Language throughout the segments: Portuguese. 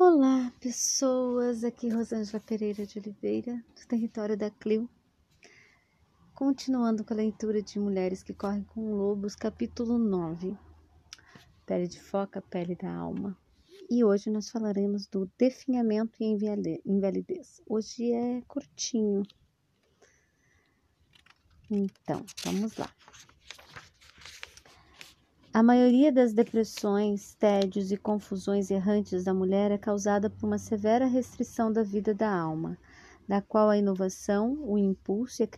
Olá, pessoas! Aqui Rosângela Pereira de Oliveira, do território da Clio. Continuando com a leitura de Mulheres que Correm com Lobos, capítulo 9. Pele de foca, pele da alma. E hoje nós falaremos do definhamento e invalidez. Hoje é curtinho. Então, vamos lá. A maioria das depressões, tédios e confusões errantes da mulher é causada por uma severa restrição da vida da alma, da qual a inovação, o impulso e a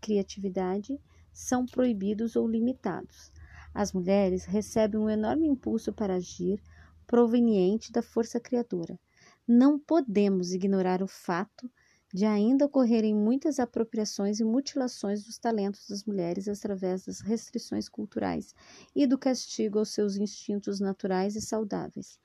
criatividade são proibidos ou limitados. As mulheres recebem um enorme impulso para agir, proveniente da força criadora. Não podemos ignorar o fato de ainda ocorrerem muitas apropriações e mutilações dos talentos das mulheres através das restrições culturais e do castigo aos seus instintos naturais e saudáveis.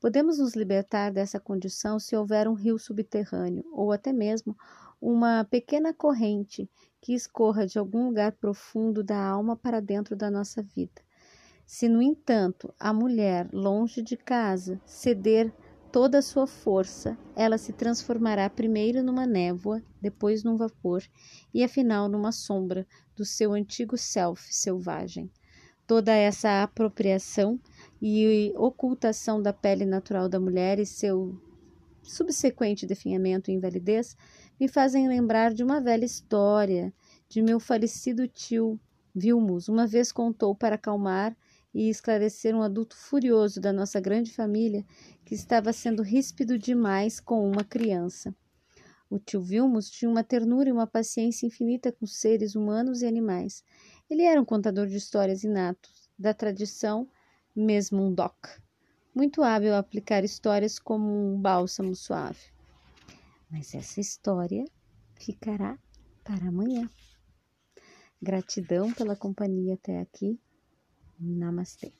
Podemos nos libertar dessa condição se houver um rio subterrâneo ou até mesmo uma pequena corrente que escorra de algum lugar profundo da alma para dentro da nossa vida. Se, no entanto, a mulher, longe de casa, ceder toda a sua força, ela se transformará primeiro numa névoa, depois num vapor e afinal numa sombra do seu antigo self selvagem. Toda essa apropriação e ocultação da pele natural da mulher e seu subsequente definhamento e invalidez me fazem lembrar de uma velha história de meu falecido tio Vilmus. Uma vez contou para acalmar e esclarecer um adulto furioso da nossa grande família que estava sendo ríspido demais com uma criança. O tio Vilmos tinha uma ternura e uma paciência infinita com seres humanos e animais. Ele era um contador de histórias inatos, da tradição mesmo um doc, muito hábil a aplicar histórias como um bálsamo suave. Mas essa história ficará para amanhã. Gratidão pela companhia até aqui. Namaste.